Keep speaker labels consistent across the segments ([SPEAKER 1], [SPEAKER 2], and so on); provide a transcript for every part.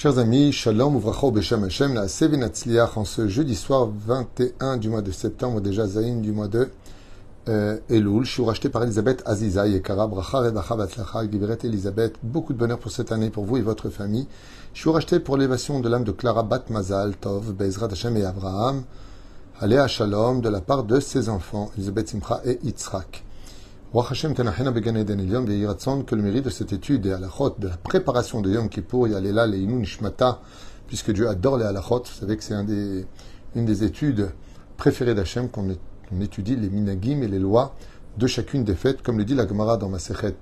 [SPEAKER 1] Chers amis, Shalom Uvracha Beshem Hashem, la Sevenatzliach en ce jeudi soir 21 du mois de septembre, déjà Zayin du mois de euh, Elul. Je suis racheté par Elisabeth Aziza Yekara, Bracha Rebacha Batzlacha, Giveret Elisabeth. Beaucoup de bonheur pour cette année pour vous et votre famille. Je suis racheté pour l'élévation de l'âme de Clara Bat Mazal, Tov, Bezrat Hashem et Abraham. Aléa Shalom de la part de ses enfants, Elisabeth Simcha et Yitzhak. Que le mérite de cette étude et halachot, de la préparation de Yom Kippur, Yalela Leinu Nishmata, puisque Dieu adore les halachot. Vous savez que c'est une des études préférées d'Hachem, qu'on on étudie les minagim et les lois de chacune des fêtes, comme le dit la Gemara dans Masechet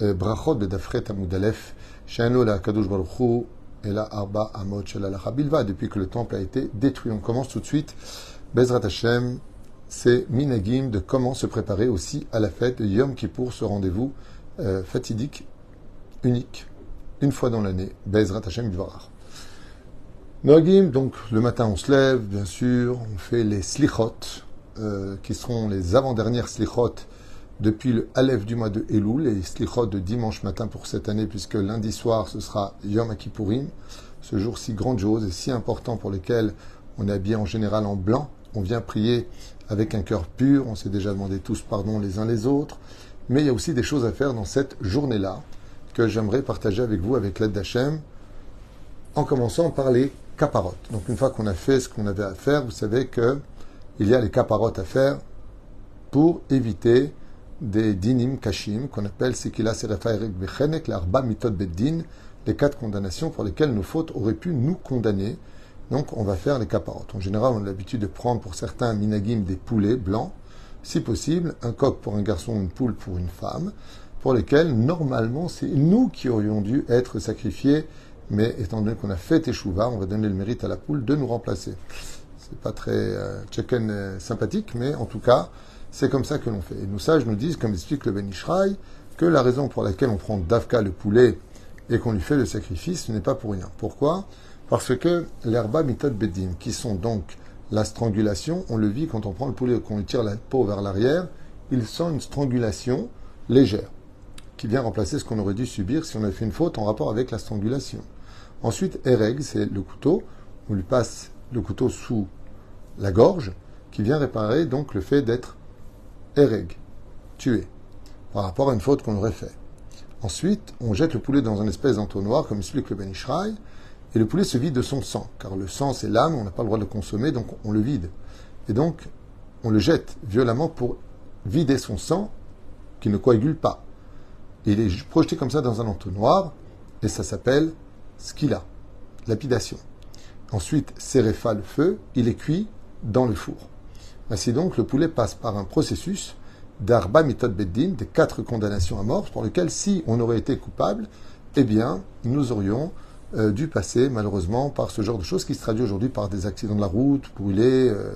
[SPEAKER 1] euh, Brachot Bedafret Amudalef, Shano la Kadosh Baruchu et la Arba Amot Shalalacha depuis que le temple a été détruit. On commence tout de suite. Bezrat Hashem, c'est Minagim de comment se préparer aussi à la fête de Yom Kippour, ce rendez-vous euh, fatidique, unique, une fois dans l'année. Bezrat Hashem Dvarar. Minagim, donc le matin on se lève, bien sûr, on fait les slichot, euh, qui seront les avant-dernières slichot depuis le Aleph du mois de Elul, les slichot de dimanche matin pour cette année, puisque lundi soir ce sera Yom Kippourim, ce jour si grandiose et si important pour lequel on est habillé en général en blanc. On vient prier avec un cœur pur, on s'est déjà demandé tous pardon les uns les autres, mais il y a aussi des choses à faire dans cette journée-là que j'aimerais partager avec vous avec l'aide d'Hachem, en commençant par les caparotes. Donc une fois qu'on a fait ce qu'on avait à faire, vous savez que il y a les caparotes à faire pour éviter des dinim kashim qu'on appelle Sekila Serefa Erik Bechenek, l'Arba Mitot Beddin, les quatre condamnations pour lesquelles nos fautes auraient pu nous condamner donc on va faire les caparotes. En général, on a l'habitude de prendre pour certains minagim des poulets blancs, si possible, un coq pour un garçon, une poule pour une femme, pour lesquels normalement c'est nous qui aurions dû être sacrifiés, mais étant donné qu'on a fait échouva, on va donner le mérite à la poule de nous remplacer. C'est pas très euh, euh, sympathique, mais en tout cas, c'est comme ça que l'on fait. Et nos sages nous disent, comme explique le Benishraï, que la raison pour laquelle on prend Davka le poulet et qu'on lui fait le sacrifice, ce n'est pas pour rien. Pourquoi? Parce que l'herba mitot bedim, qui sont donc la strangulation, on le vit quand on prend le poulet, qu'on lui tire la peau vers l'arrière, il sent une strangulation légère, qui vient remplacer ce qu'on aurait dû subir si on avait fait une faute en rapport avec la strangulation. Ensuite, ereg, c'est le couteau, on lui passe le couteau sous la gorge, qui vient réparer donc le fait d'être ereg, tué, par rapport à une faute qu'on aurait fait. Ensuite, on jette le poulet dans un espèce d'entonnoir, comme explique le Ben et le poulet se vide de son sang, car le sang c'est l'âme, on n'a pas le droit de le consommer, donc on le vide. Et donc, on le jette violemment pour vider son sang, qui ne coagule pas. il est projeté comme ça dans un entonnoir, et ça s'appelle skila, lapidation. Ensuite, serefa, le feu, il est cuit dans le four. Ainsi donc, le poulet passe par un processus d'arba mitot beddin, des quatre condamnations à mort, pour lesquelles, si on aurait été coupable, eh bien, nous aurions euh, dû passer malheureusement par ce genre de choses qui se traduit aujourd'hui par des accidents de la route, brûlés euh,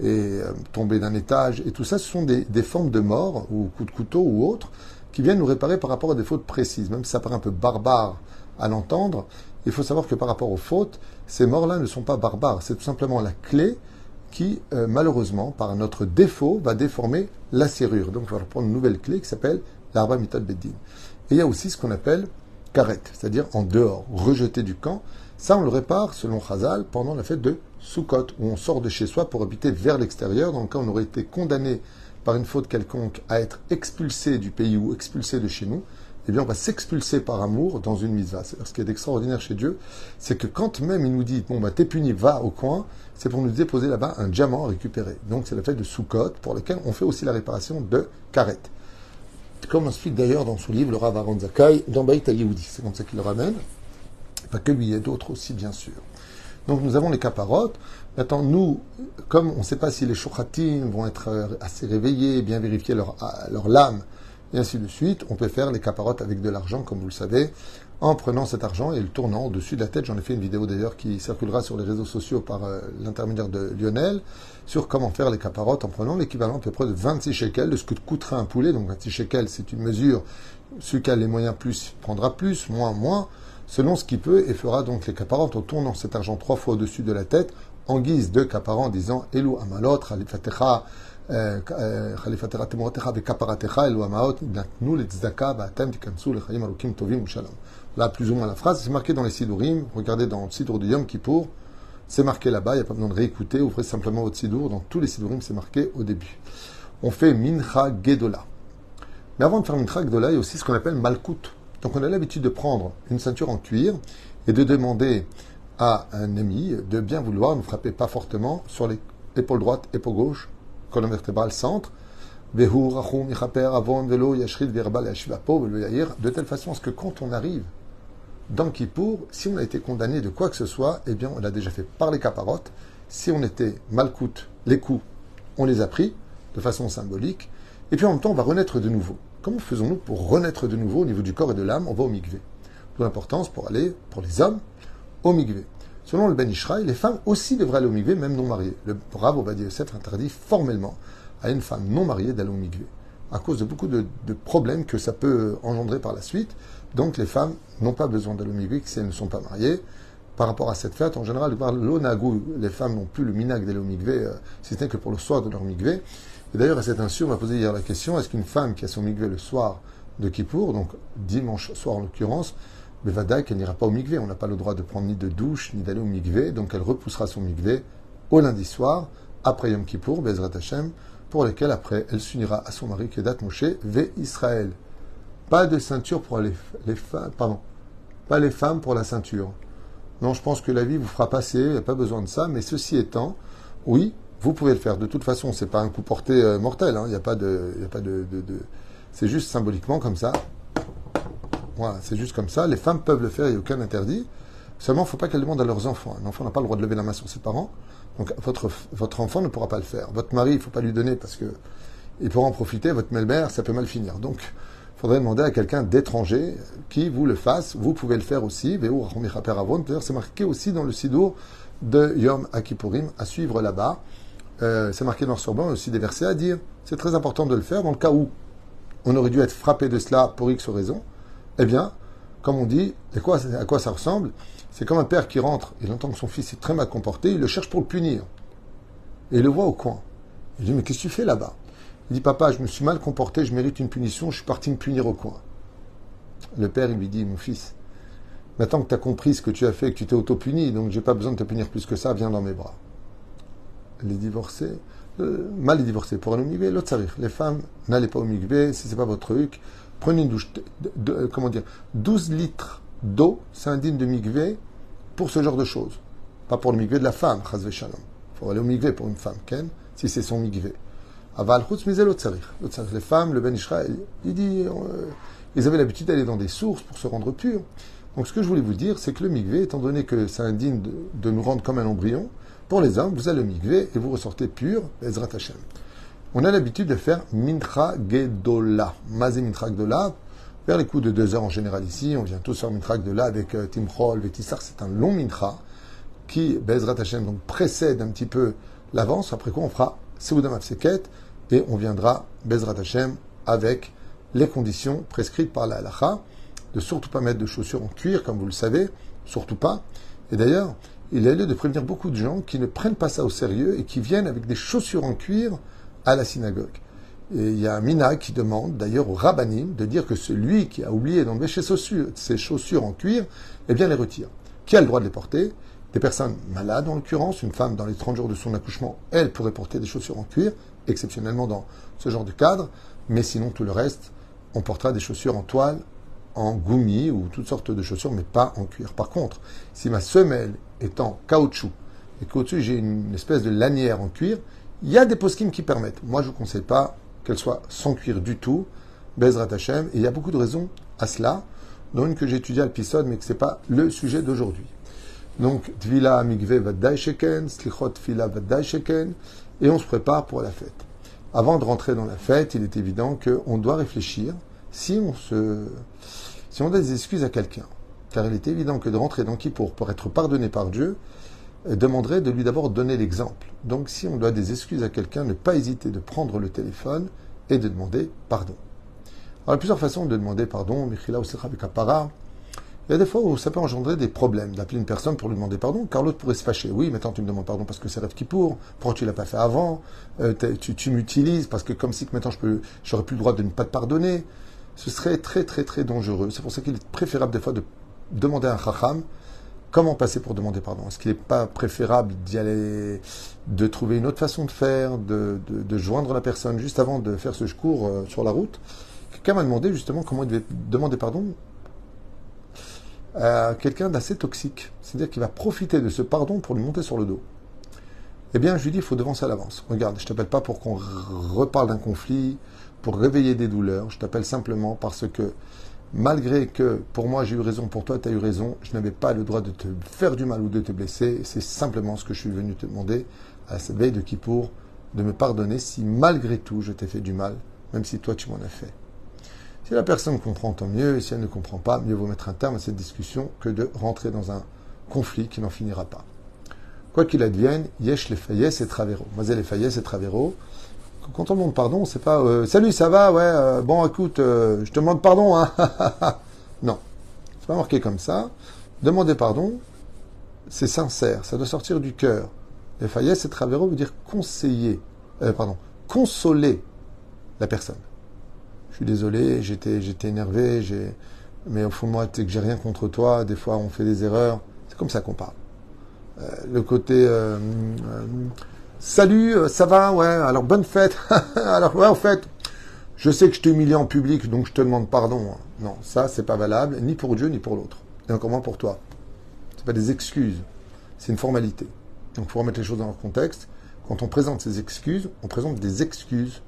[SPEAKER 1] et euh, tomber d'un étage. Et tout ça, ce sont des, formes de mort, ou coups de couteau ou autres, qui viennent nous réparer par rapport à des fautes précises. Même si ça paraît un peu barbare à l'entendre, il faut savoir que par rapport aux fautes, ces morts-là ne sont pas barbares. C'est tout simplement la clé qui, malheureusement, par notre défaut, va déformer la serrure. Donc, on va prendre une nouvelle clé qui s'appelle l'arba mitad beddin. Et il y a aussi ce qu'on appelle c'est-à-dire en dehors, rejeté du camp. Ça, on le répare, selon Chazal, pendant la fête de Sukkot, où on sort de chez soi pour habiter vers l'extérieur. Dans le cas où on aurait été condamné par une faute quelconque à être expulsé du pays ou expulsé de chez nous, eh bien, on va s'expulser par amour dans une mitzvah. Ce qui est extraordinaire chez Dieu, c'est que quand même il nous dit, bon, bah, t'es puni, va au coin, c'est pour nous déposer là-bas un diamant récupéré. Donc, c'est la fête de Sukkot, pour laquelle on fait aussi la réparation de Karet comme explique d'ailleurs dans son livre, le Rav Aaron Zakai, dans Baït C'est comme ça qu'il le ramène. Pas que lui, il y a d'autres aussi, bien sûr. Donc nous avons les caparotes. Maintenant, nous, comme on ne sait pas si les choukhatines vont être euh, assez réveillés, bien vérifier leur, euh, leur lame, et ainsi de suite, on peut faire les caparotes avec de l'argent, comme vous le savez, en prenant cet argent et le tournant au-dessus de la tête. J'en ai fait une vidéo d'ailleurs qui circulera sur les réseaux sociaux par euh, l'intermédiaire de Lionel sur comment faire les caparottes en prenant l'équivalent à peu près de 26 shekels de ce que coûtera un poulet. Donc 26 shekels, c'est une mesure. Celui qui a les moyens plus prendra plus, moins moins, selon ce qu'il peut et fera donc les caparottes en tournant cet argent trois fois au-dessus de la tête en guise de capara en disant Elou Amalot, Khalifatecha, euh, euh, Là, plus ou moins la phrase, c'est marqué dans les Sidurim. Regardez dans le Sidur de Yom Kippour, c'est marqué là-bas, il n'y a pas besoin de réécouter, ouvrez simplement votre Sidur. Dans tous les Sidurim, c'est marqué au début. On fait Mincha Gedola. Mais avant de faire Mincha Gedola, il y a aussi ce qu'on appelle Malkut. Donc on a l'habitude de prendre une ceinture en cuir et de demander à un ami de bien vouloir ne frapper pas fortement sur l'épaule droite, épaule gauche, colonne vertébrale, centre, de telle façon que quand on arrive dans Kippour, si on a été condamné de quoi que ce soit, eh bien on l'a déjà fait par les caparotes. Si on était malcoute, les coups, on les a pris de façon symbolique. Et puis en même temps, on va renaître de nouveau. Comment faisons-nous pour renaître de nouveau au niveau du corps et de l'âme? On va au mikvé. D'où l'importance pour aller, pour les hommes, au mikvé. Selon le Ben Ishraï, les femmes aussi devraient aller au mikvé, même non mariées. Le brave Obadiah Yosef interdit formellement à une femme non mariée d'aller au mikvé, à cause de beaucoup de, problèmes que ça peut engendrer par la suite. Donc les femmes n'ont pas besoin d'aller au mikvé si elles ne sont pas mariées. Par rapport à cette fête, en général, l'onagou, les femmes n'ont plus le minag d'aller au mikvé, euh, si ce n'est que pour le soir de leur mikvé. Et d'ailleurs, à cet instant, on m'a posé hier la question, est-ce qu'une femme qui a son mikvé le soir de Kippour, donc dimanche soir en l'occurrence, Bevada qu'elle n'ira pas au mikvé. On n'a pas le droit de prendre ni de douche, ni d'aller au mikvé. Donc elle repoussera son mikvé au lundi soir, après Yom Kippour, Bezrat Hashem, pour lequel après elle s'unira à son mari Kedat Moshe, ve Israël. Pas de ceinture pour les, les femmes, pardon, pas les femmes pour la ceinture. Non, je pense que la vie vous fera passer, il n'y a pas besoin de ça, mais ceci étant, oui, vous pouvez le faire. De toute façon, c'est pas un coup porté euh, mortel, hein. il n'y a pas de, a pas de, de, de... c'est juste symboliquement comme ça. Voilà, c'est juste comme ça. Les femmes peuvent le faire, il n'y a aucun interdit. Seulement, il ne faut pas qu'elles demandent à leurs enfants. Un enfant n'a pas le droit de lever la main sur ses parents. Donc, votre, votre enfant ne pourra pas le faire. Votre mari, il ne faut pas lui donner parce que il pourra en profiter. Votre belle-mère, ça peut mal finir. Donc, il faudrait demander à quelqu'un d'étranger qui vous le fasse. Vous pouvez le faire aussi. C'est marqué aussi dans le sidour de Yom Akipurim à suivre là-bas. Euh, c'est marqué noir sur blanc aussi des versets à dire. C'est très important de le faire dans le cas où on aurait dû être frappé de cela pour X raison. Eh bien, comme on dit, et quoi, à quoi ça ressemble? C'est comme un père qui rentre, il entend que son fils est très mal comporté, il le cherche pour le punir. Et il le voit au coin. Il dit, mais qu'est-ce que tu fais là-bas? Il dit, papa, je me suis mal comporté, je mérite une punition, je suis parti me punir au coin. Le père, lui dit, mon fils, maintenant que tu as compris ce que tu as fait, que tu t'es auto-puni, donc j'ai pas besoin de te punir plus que ça, viens dans mes bras. Les divorcés, euh, mal les divorcés, pour aller au migvé, l'autre Les femmes, n'allez pas au migvé, si c'est pas votre truc, Prenez une douche, euh, comment dire, 12 litres d'eau, c'est indigne de migvé pour ce genre de choses. Pas pour le migvé de la femme, chazve shalom. Il faut aller au migvé pour une femme, ken, si c'est son migvé. Aval Les femmes, le Ben Israël, il dit, euh, ils avaient l'habitude d'aller dans des sources pour se rendre purs. Donc ce que je voulais vous dire, c'est que le migvé, étant donné que c'est indigne de, nous rendre comme un embryon, pour les hommes, vous allez au migvé et vous ressortez pur, Ezrat Hashem on a l'habitude de faire Mintra Gedola. Mazé Mintra Gedola, vers les coups de deux heures en général ici. On vient tous faire Mintra Gedola avec euh, Timchol, Vétissar. C'est un long Mintra qui, Bezrat Hashem, donc précède un petit peu l'avance. Après quoi, on fera Seudam Afseket et on viendra Bezrat Hashem avec les conditions prescrites par la halacha de surtout pas mettre de chaussures en cuir, comme vous le savez, surtout pas. Et d'ailleurs, il est lieu de prévenir beaucoup de gens qui ne prennent pas ça au sérieux et qui viennent avec des chaussures en cuir à la synagogue. Et il y a un mina qui demande d'ailleurs au rabbinim de dire que celui qui a oublié d'enlever ses chaussures, en cuir, eh bien les retire. Qui a le droit de les porter? Des personnes malades en l'occurrence, une femme dans les 30 jours de son accouchement, elle pourrait porter des chaussures en cuir, exceptionnellement dans ce genre de cadre, mais sinon tout le reste, on portera des chaussures en toile, en goumi ou toutes sortes de chaussures, mais pas en cuir. Par contre, si ma semelle est en caoutchouc et qu'au-dessus j'ai une espèce de lanière en cuir, il y a des poskim qui permettent. Moi, je ne vous conseille pas qu'elle soit sans cuir du tout, Bezrat Hashem. Et il y a beaucoup de raisons à cela, dont une que j'ai étudiée à l'épisode, mais que ce n'est pas le sujet d'aujourd'hui. Donc, Tvila Vaddai Sheken, Sheken, et on se prépare pour la fête. Avant de rentrer dans la fête, il est évident qu'on doit réfléchir si on se, si on donne des excuses à quelqu'un. Car il est évident que de rentrer dans Kippour pour être pardonné par Dieu, demanderait de lui d'abord donner l'exemple. Donc si on doit des excuses à quelqu'un, ne pas hésiter de prendre le téléphone et de demander pardon. Alors il y a plusieurs façons de demander pardon. Il y a des fois où ça peut engendrer des problèmes d'appeler une personne pour lui demander pardon, car l'autre pourrait se fâcher. Oui, maintenant tu me demandes pardon parce que c'est rêve qui pour, pourquoi tu l'as pas fait avant, euh, tu, m'utilises parce que comme si que maintenant je peux, j'aurais plus le droit de ne pas te pardonner. Ce serait très très très dangereux. C'est pour ça qu'il est préférable des fois de demander à un chacham comment passer pour demander pardon. Est-ce qu'il n'est pas préférable d'y aller, de trouver une autre façon de faire, de, joindre la personne juste avant de faire ce cours euh, sur la route? Quelqu'un m'a demandé justement comment il devait demander pardon quelqu'un d'assez toxique. C'est-à-dire qu'il va profiter de ce pardon pour lui monter sur le dos. Eh bien, je lui dis, il faut devancer à l'avance. Regarde, je t'appelle pas pour qu'on reparle d'un conflit, pour réveiller des douleurs. Je t'appelle simplement parce que, malgré que pour moi j'ai eu raison, pour toi tu as eu raison, je n'avais pas le droit de te faire du mal ou de te blesser. C'est simplement ce que je suis venu te demander à cette veille de Kippour, de me pardonner si malgré tout je t'ai fait du mal, même si toi tu m'en as fait. Si la personne comprend, tant mieux, et si elle ne comprend pas, mieux vaut mettre un terme à cette discussion que de rentrer dans un conflit qui n'en finira pas. Quoi qu'il advienne, yesh les faillès et travero. Mazel les faillès et travero. Quand on demande pardon, c'est pas euh, salut, ça va, ouais, euh, bon, écoute, euh, je te demande pardon, hein. non, c'est pas marqué comme ça. Demander pardon, c'est sincère, ça doit sortir du cœur. Les faillès et travero veut dire conseiller, pardon, consoler la personne je suis désolé, j'étais, énervé, mais au fond de moi, tu que j'ai rien contre toi. Des fois, on fait des erreurs. C'est comme ça qu'on parle. Euh, le côté, euh, euh, salut, ça va, ouais. Alors bonne fête. alors ouais, en fait, je sais que je t'ai humilié en public, donc je te demande pardon. Non, ça, c'est pas valable, ni pour Dieu, ni pour l'autre. Et encore moins pour toi. C'est pas des excuses, c'est une formalité. Donc, il faut remettre les choses dans leur contexte. Quand on présente ces excuses, on présente des excuses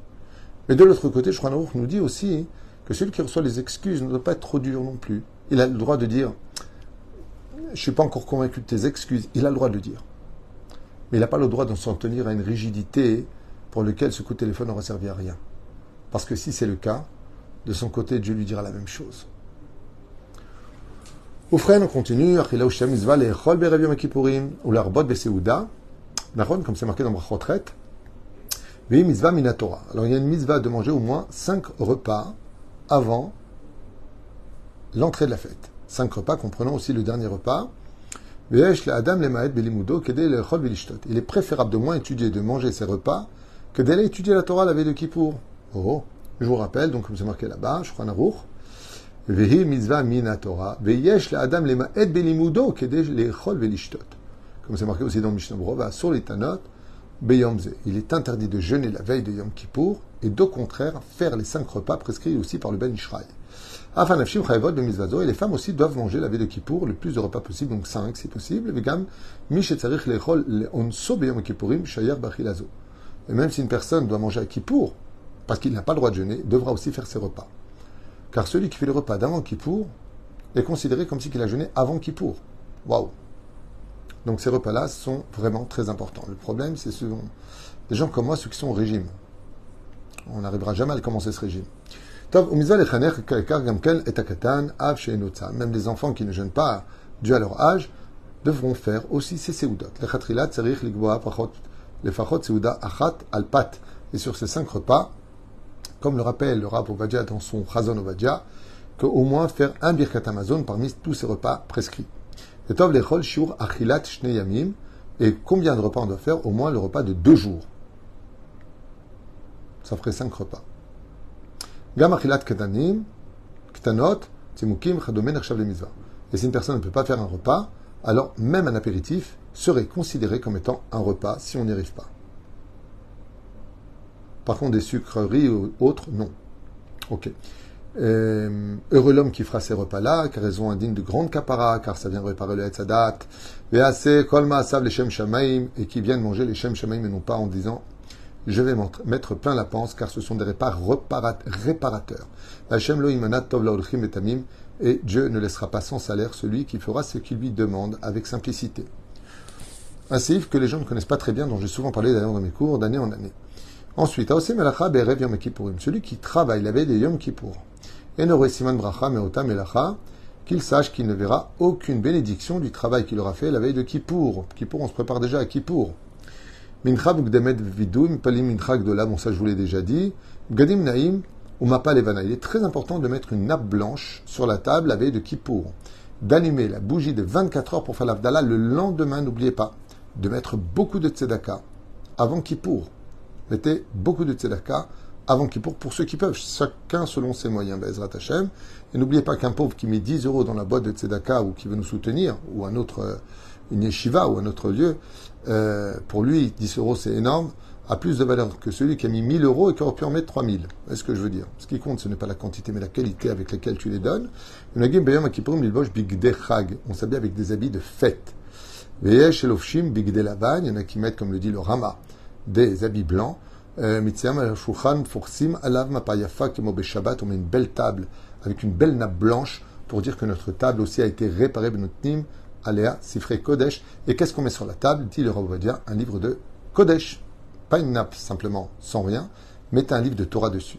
[SPEAKER 1] mais de l'autre côté, Shouchan nous dit aussi que celui qui reçoit les excuses ne doit pas être trop dur non plus. Il a le droit de dire Je ne suis pas encore convaincu de tes excuses. Il a le droit de le dire. Mais il n'a pas le droit de s'en tenir à une rigidité pour laquelle ce coup de téléphone n'aura servi à rien. Parce que si c'est le cas, de son côté, Dieu lui dira la même chose. Frère, on continue. Comme c'est marqué dans Brachot mitzvah minatora. Alors il y a une mitzvah de manger au moins cinq repas avant l'entrée de la fête. Cinq repas comprenant aussi le dernier repas. Il est préférable de moins étudier, de manger ces repas, que d'aller étudier la Torah la veille de Kippour. Oh, je vous rappelle, donc comme c'est marqué là-bas, crois Naruch, Vehi mitzvah. Comme c'est marqué aussi dans Mishnah Brova, sur les tanot, il est interdit de jeûner la veille de Yom Kippour et d'au contraire faire les cinq repas prescrits aussi par le Ben Ishraï. Et les femmes aussi doivent manger la veille de Kippour le plus de repas possible, donc cinq si possible. Et même si une personne doit manger à Kippour, parce qu'il n'a pas le droit de jeûner, devra aussi faire ses repas. Car celui qui fait le repas d'avant Kippour est considéré comme si il a jeûné avant Kippour. Waouh! Donc ces repas-là sont vraiment très importants. Le problème, c'est ce des gens comme moi, ceux qui sont au régime. On n'arrivera jamais à commencer ce régime. Même les enfants qui ne jeûnent pas dû à leur âge devront faire aussi ces seudot. Et sur ces cinq repas, comme le rappelle le Rav Ovadia dans son Chazon Ovadia, qu'au moins faire un birkat Amazon parmi tous ces repas prescrits. Et combien de repas on doit faire? Au moins le repas de deux jours. Ça ferait cinq repas. Gam achilat ketanim, ktanot, timukim, Et si une personne ne peut pas faire un repas, alors même un apéritif serait considéré comme étant un repas si on n'y arrive pas. Par contre, des sucreries ou autres, non. Ok. Euh, heureux l'homme qui fera ces repas-là, car ils ont un digne de grande capara, car ça vient réparer le Hetzadat. assez kolma asav les et qui viennent manger les Shem Shamaim, et non pas en disant je vais mettre plein la panse, car ce sont des repas réparateurs. Et Dieu ne laissera pas sans salaire celui qui fera ce qu'il lui demande avec simplicité. Un sif que les gens ne connaissent pas très bien, dont j'ai souvent parlé d'ailleurs dans mes cours, d'année en année. Ensuite, celui qui travaille la veille des Yom Kippour qu'il sache qu'il ne verra aucune bénédiction du travail qu'il aura fait la veille de Kippour. Kippour, on se prépare déjà à Kippour. Mincha vidum, palim mincha bon ça je vous l'ai déjà dit. Gadim naim ou mapa levana. Il est très important de mettre une nappe blanche sur la table la veille de Kippour. d'allumer la bougie de 24 heures pour faire l'Avdallah le lendemain, n'oubliez pas de mettre beaucoup de tzedaka avant Kippour. Mettez beaucoup de tzedaka avant Kippour pour ceux qui peuvent, chacun selon ses moyens, Bezrat Hashem. Et n'oubliez pas qu'un pauvre qui met 10 euros dans la boîte de tzedaka ou qui veut nous soutenir, ou un autre, euh, une yeshiva ou un autre lieu, euh, pour lui, 10 euros c'est énorme, a plus de valeur que celui qui a mis 1000 euros et qui aurait pu en mettre 3000. C'est ce que je veux dire? Ce qui compte, ce n'est pas la quantité, mais la qualité avec laquelle tu les donnes. On s'habille avec des habits de fête. Il y en a qui mettent, comme le dit le Rama, des habits blancs. Euh, on met une belle table avec une belle nappe blanche pour dire que notre table aussi a été réparée, Benotnim, Aléa, Sifre, Kodesh. Et qu'est-ce qu'on met sur la table? Dit le Ravodia, un livre de Kodesh. Pas une nappe simplement sans rien, mettez un livre de Torah dessus.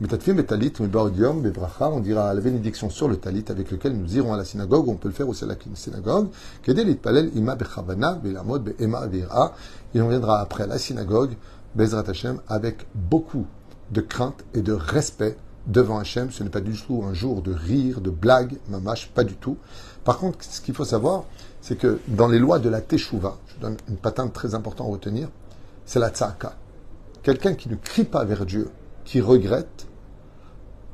[SPEAKER 1] On dira la bénédiction sur le talit avec lequel nous irons à la synagogue, on peut le faire aussi à la synagogue. Et on viendra après à la synagogue, Bezrat Hashem, avec beaucoup de crainte et de respect devant Hachem. Ce n'est pas du tout un jour de rire, de blague, mamache, pas du tout. Par contre, ce qu'il faut savoir, c'est que dans les lois de la Teshuvah, je donne une patente très importante à retenir, c'est la tzaka. Quelqu'un qui ne crie pas vers Dieu, qui regrette,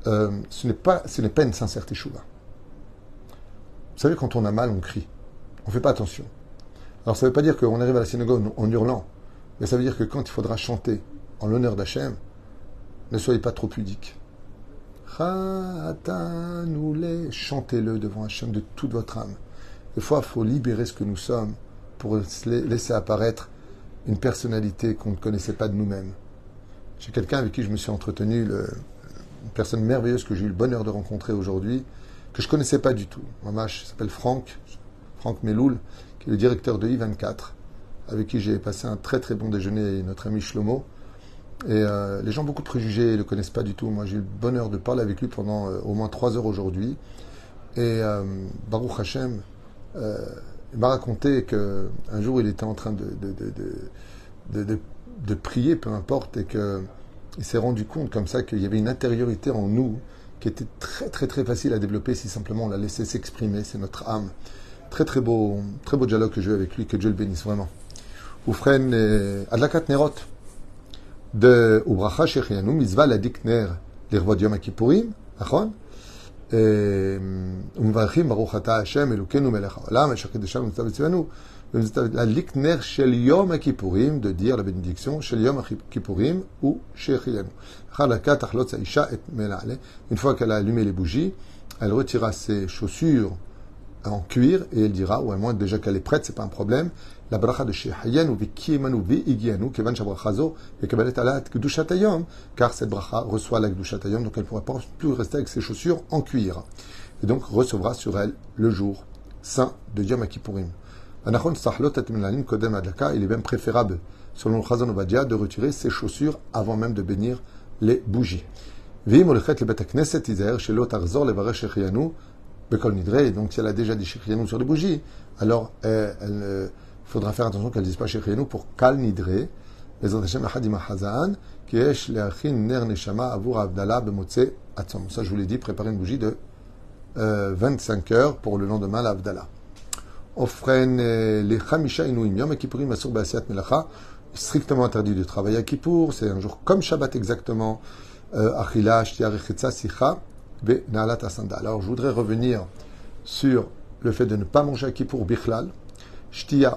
[SPEAKER 1] euh, ce n'est pas, ce n'est pas une sincère teshuva. Vous savez, quand on a mal, on crie. On ne fait pas attention. Alors ça ne veut pas dire qu'on arrive à la synagogue en hurlant, mais ça veut dire que quand il faudra chanter en l'honneur d'Hachem, ne soyez pas trop pudique. Chantez-le devant Hachem de toute votre âme. Des fois, il faut libérer ce que nous sommes pour laisser apparaître une personnalité qu'on ne connaissait pas de nous-mêmes. J'ai quelqu'un avec qui je me suis entretenu, une personne merveilleuse que j'ai eu le bonheur de rencontrer aujourd'hui, que je ne connaissais pas du tout. Mamache s'appelle Franck, Franck Meloul, qui est le directeur de I24, avec qui j'ai passé un très très bon déjeuner, notre ami Shlomo. Et euh, les gens ont beaucoup de préjugés, ne le connaissent pas du tout. Moi, j'ai eu le bonheur de parler avec lui pendant euh, au moins trois heures aujourd'hui. Et euh, Baruch Hashem, m'a raconté qu'un jour, il était en train de, de, prier, peu importe, et qu'il s'est rendu compte comme ça qu'il y avait une intériorité en nous qui était très très très facile à développer si simplement on la laissait s'exprimer, c'est notre âme. Très très beau, très beau dialogue que j'ai eu avec lui, que Dieu le bénisse vraiment. Oufren Adlakat Nerot de Ubracha Shechianu, Mizva Ladik Ner, l'Irvod Yom Kippourim, ומברכים ברוך אתה השם אלוקינו מלך העולם, אשר קידשנו ומצטב בצבנו, להדליק נר של יום הכיפורים, de dire la bénédiction, של יום הכיפורים, ושהחיינו. אחר דקה תחלוץ האישה את מלעלה, une fois qu'elle a allumé les bougies, elle retira ses chaussures en cuir et elle dira, ou à moins déjà qu'elle est prête, c'est pas un problème, la bracha de Shehayanu v'kiyemanu v'igianu kevan shabrachazo v'kabalet alat kdushatayom car cette bracha reçoit la kdushatayom donc elle ne pourra pas plus rester avec ses chaussures en cuir et donc recevra sur elle le jour saint de Yom Kippourim. Anachon sahlot et kodem adlaka il est même préférable selon le Chazon Obadia de retirer ses chaussures avant même de bénir les bougies. V'im olechet le bet knesset izer shelo tarzor levarech Shehayanu bekol nidre donc si elle a déjà dit Shehayanu sur les bougies alors elle, elle il faudra faire attention qu'elle ne dise pas chez pour Kal Nidre, Bezrat Hashem Ahadima Hazan, Kiesh Leachin Ner Neshama Avur Abdallah Bemotse Atzom. Ça, je vous l'ai dit, préparer une bougie de euh, 25 heures pour le lendemain, l'Avdallah. Offren euh, les Chamisha Inuim Yom Kippurim Asur Be'asiat Melacha, strictement interdit de travailler à Kippour, c'est un jour comme Shabbat exactement. Euh, Achila, Shtia, Rechetza, Sicha, Be Naalat Asanda. Alors, je voudrais revenir sur le fait de ne pas manger à Kippour Bichlal,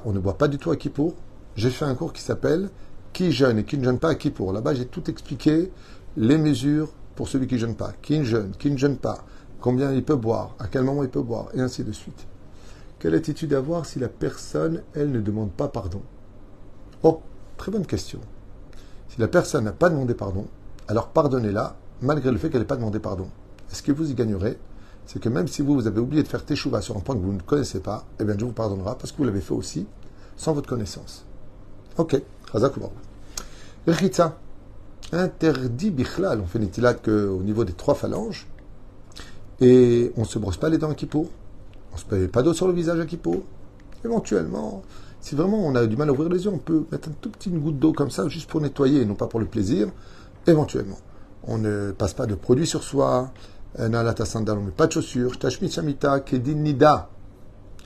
[SPEAKER 1] On ne boit pas du tout à Kippour. J'ai fait un cours qui s'appelle Qui jeûne et qui ne jeûne pas à Kippour. Là-bas, j'ai tout expliqué, les mesures pour celui qui ne jeûne pas. Qui ne jeûne, qui ne jeûne pas, combien il peut boire, à quel moment il peut boire, et ainsi de suite. Quelle attitude avoir si la personne, elle, ne demande pas pardon? Oh, très bonne question. Si la personne n'a pas demandé pardon, alors pardonnez-la, malgré le fait qu'elle n'ait pas demandé pardon. Est-ce que vous y gagnerez? C'est que même si vous, vous avez oublié de faire teshuva sur un point que vous ne connaissez pas, eh bien Dieu vous pardonnera parce que vous l'avez fait aussi sans votre connaissance. Ok, Rechitza, interdit bichlal, on fait nitilat qu'au niveau des trois phalanges, et on ne se brosse pas les dents à Kippour, on ne se paye pas d'eau sur le visage à Kippour. Éventuellement, si vraiment on a du mal à ouvrir les yeux, on peut mettre un tout petit goutte d'eau comme ça, juste pour nettoyer et non pas pour le plaisir, éventuellement. On ne passe pas de produit sur soi,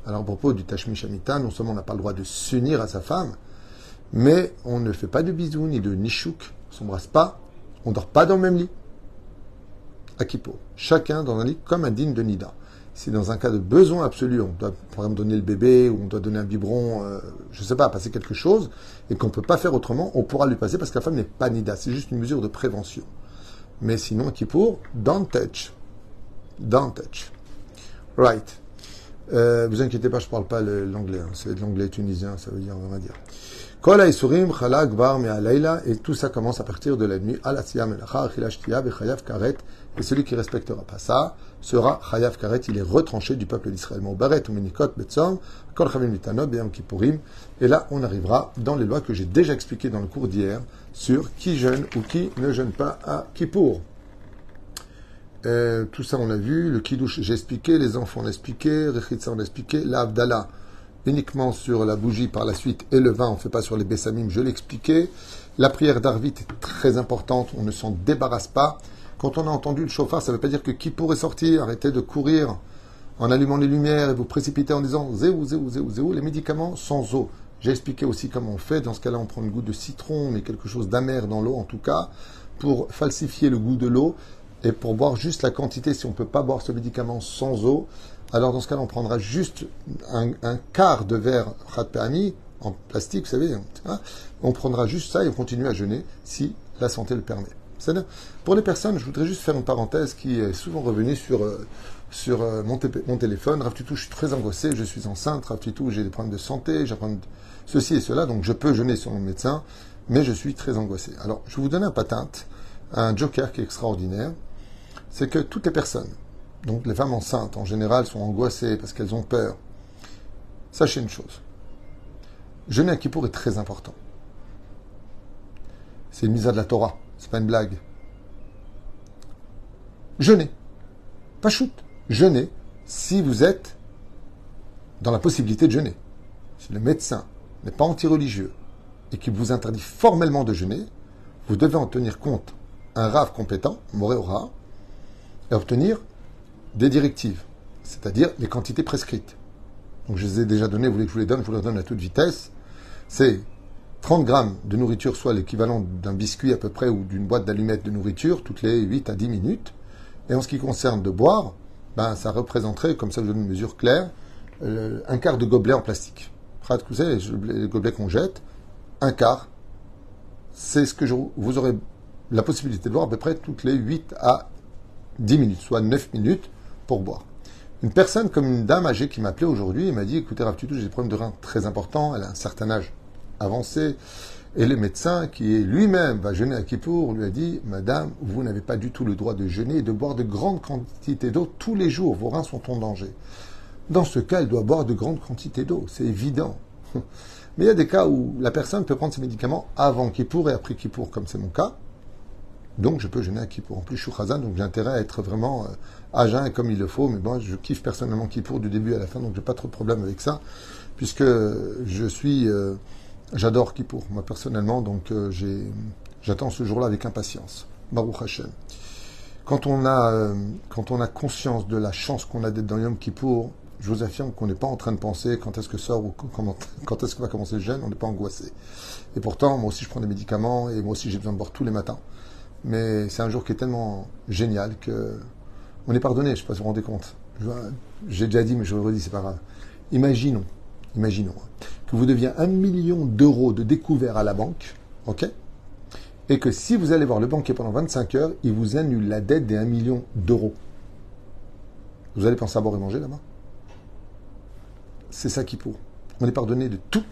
[SPEAKER 1] Alors, à propos du tashmi shamita, non seulement on n'a pas le droit de s'unir à sa femme, mais on ne fait pas de bisous ni de nishouk, on s'embrasse pas, on dort pas dans le même lit. À Kippo. Chacun dans un lit comme un digne de Nida. Si dans un cas de besoin absolu, on doit donner le bébé ou on doit donner un biberon, euh, je ne sais pas, passer quelque chose, et qu'on ne peut pas faire autrement, on pourra lui passer parce que la femme n'est pas Nida. C'est juste une mesure de prévention. Mais sinon, Kippour, don't touch. Don't touch. Right. Euh, vous inquiétez pas, je parle pas l'anglais. Hein. C'est de l'anglais tunisien, ça veut dire, on va dire. Et tout ça commence à partir de la nuit. Et celui qui respectera pas ça sera chayav karet. Il est retranché du peuple d'Israël. Et là, on arrivera dans les lois que j'ai déjà expliquées dans le cours d'hier sur qui jeûne ou qui ne jeûne pas à Kippour. Euh, tout ça, on l'a vu. Le kidouche, j'ai expliqué. Les enfants, on a expliqué. Rechitza, on a expliqué. Uniquement sur la bougie par la suite. Et le vin, on ne fait pas sur les bessamim. Je l'ai expliqué. La prière d'Arvit est très importante. On ne s'en débarrasse pas. Quand on a entendu le chauffard, ça ne veut pas dire que qui pourrait sortir. Arrêtez de courir en allumant les lumières et vous précipiter en disant zéou, zéou, zéou, zéou. Les médicaments sans eau. J'ai expliqué aussi comment on fait. Dans ce cas-là, on prend une goutte de citron, mais quelque chose d'amer dans l'eau en tout cas, pour falsifier le goût de l'eau et pour boire juste la quantité, si on ne peut pas boire ce médicament sans eau, alors dans ce cas-là, on prendra juste un, quart de verre Khatpani en plastique, vous savez, hein, on prendra juste ça et on continue à jeûner si la santé le permet. Pour les personnes, je voudrais juste faire une parenthèse qui est souvent revenue sur, euh, sur euh, mon, mon, téléphone. Rav je suis très angoissé, je suis enceinte, Rav j'ai des problèmes de santé, j'apprends ceci et cela, donc je peux jeûner sur mon médecin, mais je suis très angoissé. Alors, je vais vous donner un patente, un joker qui est extraordinaire c'est que toutes les personnes, donc les femmes enceintes en général, sont angoissées parce qu'elles ont peur. Sachez une chose. Jeûner à Kippour est très important. C'est une mise à de la Torah, c'est pas une blague. Jeûnez. Pas shoot. Jeûnez si vous êtes dans la possibilité de jeûner. Si le médecin n'est pas anti-religieux et qu'il vous interdit formellement de jeûner, vous devez en tenir compte. Un rave compétent, moré aura, et obtenir des directives, c'est-à-dire les quantités prescrites. Donc je les ai déjà données, vous voulez que je vous les donne, je vous les donne à toute vitesse. C'est 30 grammes de nourriture, soit l'équivalent d'un biscuit à peu près ou d'une boîte d'allumettes de nourriture, toutes les 8 à 10 minutes. Et en ce qui concerne de boire, ben, ça représenterait, comme ça je donne une mesure claire, euh, un quart de gobelet en plastique. Vous savez, les gobelets qu'on jette, un quart, c'est ce que vous aurez la possibilité de boire à peu près toutes les 8 à 10 minutes, soit 9 minutes pour boire. Une personne comme une dame âgée qui m'appelait aujourd'hui et m'a dit écoutez Rav j'ai des problèmes de rein très importants, elle a un certain âge avancé. Et le médecin, qui est lui-même va jeûner à Kippour, lui a dit Madame, vous n'avez pas du tout le droit de jeûner et de boire de grandes quantités d'eau tous les jours. Vos reins sont en danger. Dans ce cas, elle doit boire de grandes quantités d'eau. C'est évident. Mais il y a des cas où la personne peut prendre ses médicaments avant Kippour et après Kippour, comme c'est mon cas. Donc je peux jeûner à Kippour. En plus, je suis Khazan, donc j'ai intérêt à être vraiment euh, à jeun comme il le faut. Mais bon, je kiffe personnellement Kippour du début à la fin, donc j'ai pas trop de problème avec ça, puisque je suis, euh, j'adore Kippour, moi personnellement, donc euh, j'attends ce jour-là avec impatience. Baruch Hashem. Quand on a, quand on a conscience de la chance qu'on a d'être dans Yom Kippour, je vous affirme qu'on n'est pas en train de penser quand est-ce que sort ou comment, quand est-ce que va commencer le jeûne, on n'est pas angoissé. Et pourtant, moi aussi, je prends des médicaments et moi aussi, j'ai besoin de boire tous les matins. Mais c'est un jour qui est tellement génial que on est pardonné. Je ne sais pas si vous vous rendez compte. J'ai déjà dit, mais je le redis, c'est pas grave. Imaginons, imaginons que vous deviez un million d'euros de découvert à la banque, ok? Et que si vous allez voir le banquier pendant 25 heures, il vous annule la dette des 1 million d'euros. Vous allez penser à boire et manger là-bas? C'est ça qui pour. On est pardonné de tout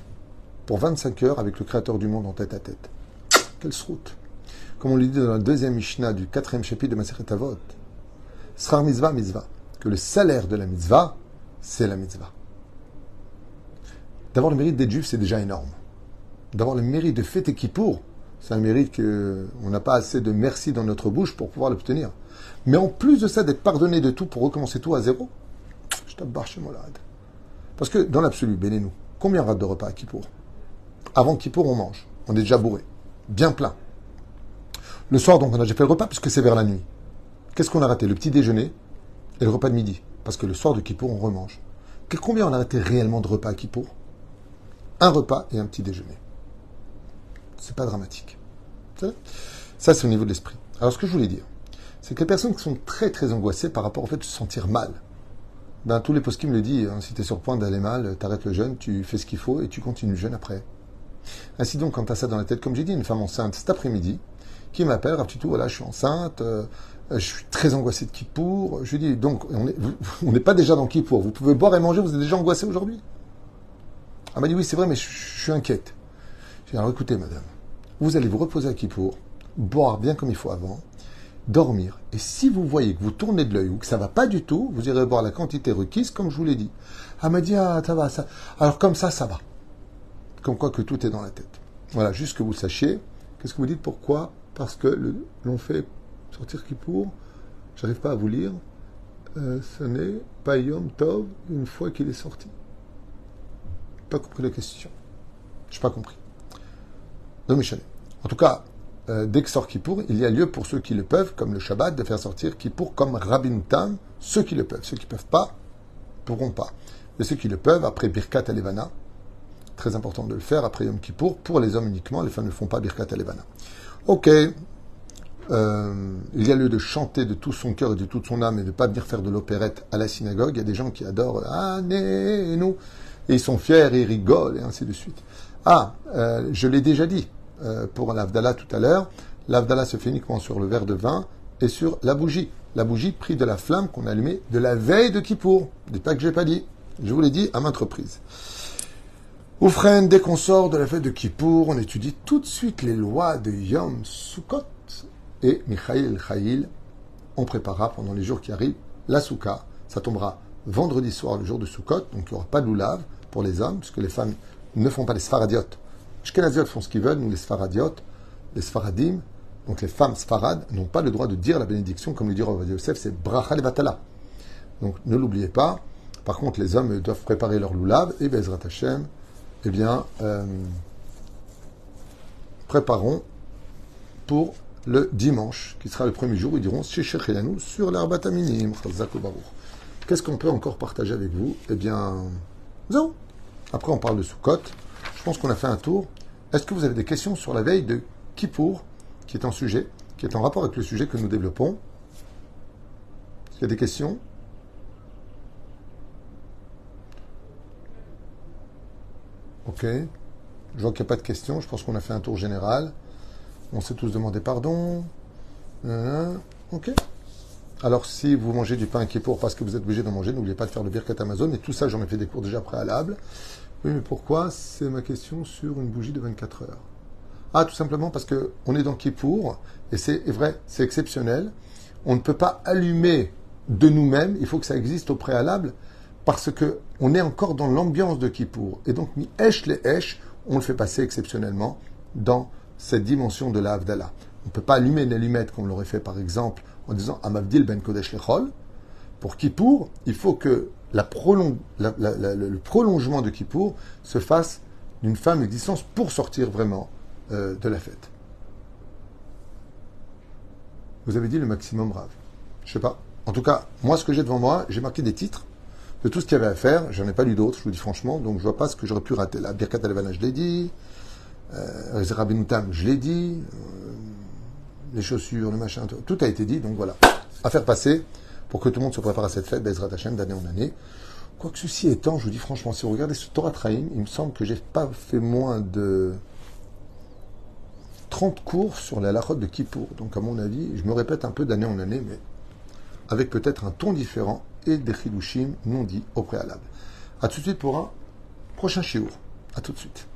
[SPEAKER 1] pour 25 heures avec le Créateur du monde en tête à tête. Quelle route comme on le dit dans la deuxième Mishnah du quatrième chapitre de Maseret Avot, Srar mitzvah mitzvah, que le salaire de la mitzvah, c'est la mitzvah. D'avoir le mérite des juifs, c'est déjà énorme. D'avoir le mérite de fêter Kippour, c'est un mérite qu'on n'a pas assez de merci dans notre bouche pour pouvoir l'obtenir. Mais en plus de ça, d'être pardonné de tout pour recommencer tout à zéro, je t'abbarre chez malade. Parce que dans l'absolu, bénez-nous, combien rate de repas à Kippour? Avant Kippour, on mange. On est déjà bourré. Bien plein. Le soir, donc, on a déjà fait le repas puisque c'est vers la nuit. Qu'est-ce qu'on a raté? Le petit déjeuner et le repas de midi. Parce que le soir de Kippour, on remange. Combien on a raté réellement de repas à Kippour? Un repas et un petit déjeuner. C'est pas dramatique. Ça, c'est au niveau de l'esprit. Alors, ce que je voulais dire, c'est que les personnes qui sont très très angoissées par rapport au fait de se sentir mal, ben, tous les postes me le disent, hein, si tu es sur point d'aller mal, t'arrêtes le jeûne, tu fais ce qu'il faut et tu continues le jeûne après. Ainsi donc, quand tu as ça dans la tête, comme j'ai dit, une femme enceinte cet après-midi, qui m'appelle, tout, voilà, je suis enceinte, euh, je suis très angoissé de Kippour. Je lui dis, donc, on n'est pas déjà dans Kippour, vous pouvez boire et manger, vous êtes déjà angoissé aujourd'hui? Elle m'a dit, oui, c'est vrai, mais je, suis inquiète. J'ai dit, alors écoutez, madame, vous allez vous reposer à Kippour, boire bien comme il faut avant, dormir. Et si vous voyez que vous tournez de l'œil ou que ça va pas du tout, vous irez boire la quantité requise, comme je vous l'ai dit. Elle m'a dit, ah, ça va, ça. Alors comme ça, ça va. Comme quoi que tout est dans la tête. Voilà, juste que vous sachiez. Qu'est-ce que vous dites? Pourquoi Parce que l'on fait sortir Kippour, j'arrive pas à vous lire. Euh, ce n'est pas Yom Tov une fois qu'il est sorti. Pas compris la question. Je n'ai pas compris. Non, Michel. En tout cas, euh, dès que sort Kippour, il y a lieu pour ceux qui le peuvent, comme le Shabbat, de faire sortir Kippour comme Rabin Tam, ceux qui le peuvent. Ceux qui ne peuvent pas, pourront pas. Mais ceux qui le peuvent, après Birkat Alevana, très important de le faire, après Yom Kippour, pour les hommes uniquement, les femmes ne font pas Birkat Alevana. Ok, euh, il y a lieu de chanter de tout son cœur et de toute son âme et de ne pas venir faire de l'opérette à la synagogue. Il y a des gens qui adorent Ah, nous. Et ils sont fiers et ils rigolent et ainsi de suite. Ah, euh, je l'ai déjà dit euh, pour l'Avdallah tout à l'heure. L'Avdallah se fait uniquement sur le verre de vin et sur la bougie. La bougie pris de la flamme qu'on allumait de la veille de Kippour. Dites pas que je n'ai pas dit. Je vous l'ai dit à maintes reprises. Oufren, dès qu'on sort de la fête de Kippour, on étudie tout de suite les lois de Yom Sukkot et Michael El Chaïl, on préparera pendant les jours qui arrivent la souka. Ça tombera vendredi soir, le jour de Sukkot, donc il n'y aura pas de loulave pour les hommes, puisque les femmes ne font pas les Shkenaziotes font ce qu'ils veulent, nous les sfaradiotes, les sfaradim, donc les femmes sfarades, n'ont pas le droit de dire la bénédiction, comme le dit Rav Yosef, c'est bracha levatala. Donc ne l'oubliez pas. Par contre, les hommes doivent préparer leur loulave, et Bezrat Hashem, eh bien, euh, préparons pour le dimanche, qui sera le premier jour, ils diront nous sur l'Arbataminim, Qu'est-ce qu'on peut encore partager avec vous? Eh bien. Après, on parle de Sukkot. Je pense qu'on a fait un tour. Est-ce que vous avez des questions sur la veille de Kippour, qui est en sujet, qui est en rapport avec le sujet que nous développons? Il y a des questions? Ok. Je vois qu'il n'y a pas de questions. Je pense qu'on a fait un tour général. On s'est tous demandé pardon. Ok. Alors, si vous mangez du pain qui est parce que vous êtes obligé d'en manger, n'oubliez pas de faire le Birkat Amazon. Et tout ça, j'en ai fait des cours déjà préalables. Oui, mais pourquoi? C'est ma question sur une bougie de 24 heures. Ah, tout simplement parce que on est dans Kippour, et c'est vrai, c'est exceptionnel. On ne peut pas allumer de nous-mêmes, il faut que ça existe au préalable, parce que on est encore dans l'ambiance de Kippour. Et donc, mi esh les esh, on le fait passer exceptionnellement dans cette dimension de la On ne peut pas allumer une allumette comme on l'aurait fait par exemple en disant Amavdil ben Kodesh Lechol. Pour Kippour, il faut que le prolongement de Kippour se fasse d'une femme existence pour sortir vraiment euh, de la fête. Vous avez dit le maximum brave. Je sais pas. En tout cas, moi, ce que j'ai devant moi, j'ai marqué des titres de tout ce qu'il y avait à faire. J'en ai pas lu d'autres, je vous dis franchement, donc je vois pas ce que j'aurais pu rater. La Birkat al je l'ai dit. Euh, je l'ai dit. Euh, les chaussures, le machin, tout, a été dit. Donc voilà, à faire passer pour que tout le monde se prépare à cette fête, Bezrat Hashem, d'année en année. Quoique ceci étant, je vous dis franchement, si vous regardez ce Torah Traim, il me semble que j'ai pas fait moins de 30 cours sur la lachote de Kippour. Donc à mon avis, je me répète un peu d'année en année, mais avec peut-être un ton différent et des chidushim non dits au préalable. A tout de suite pour un prochain shiur. À tout de suite.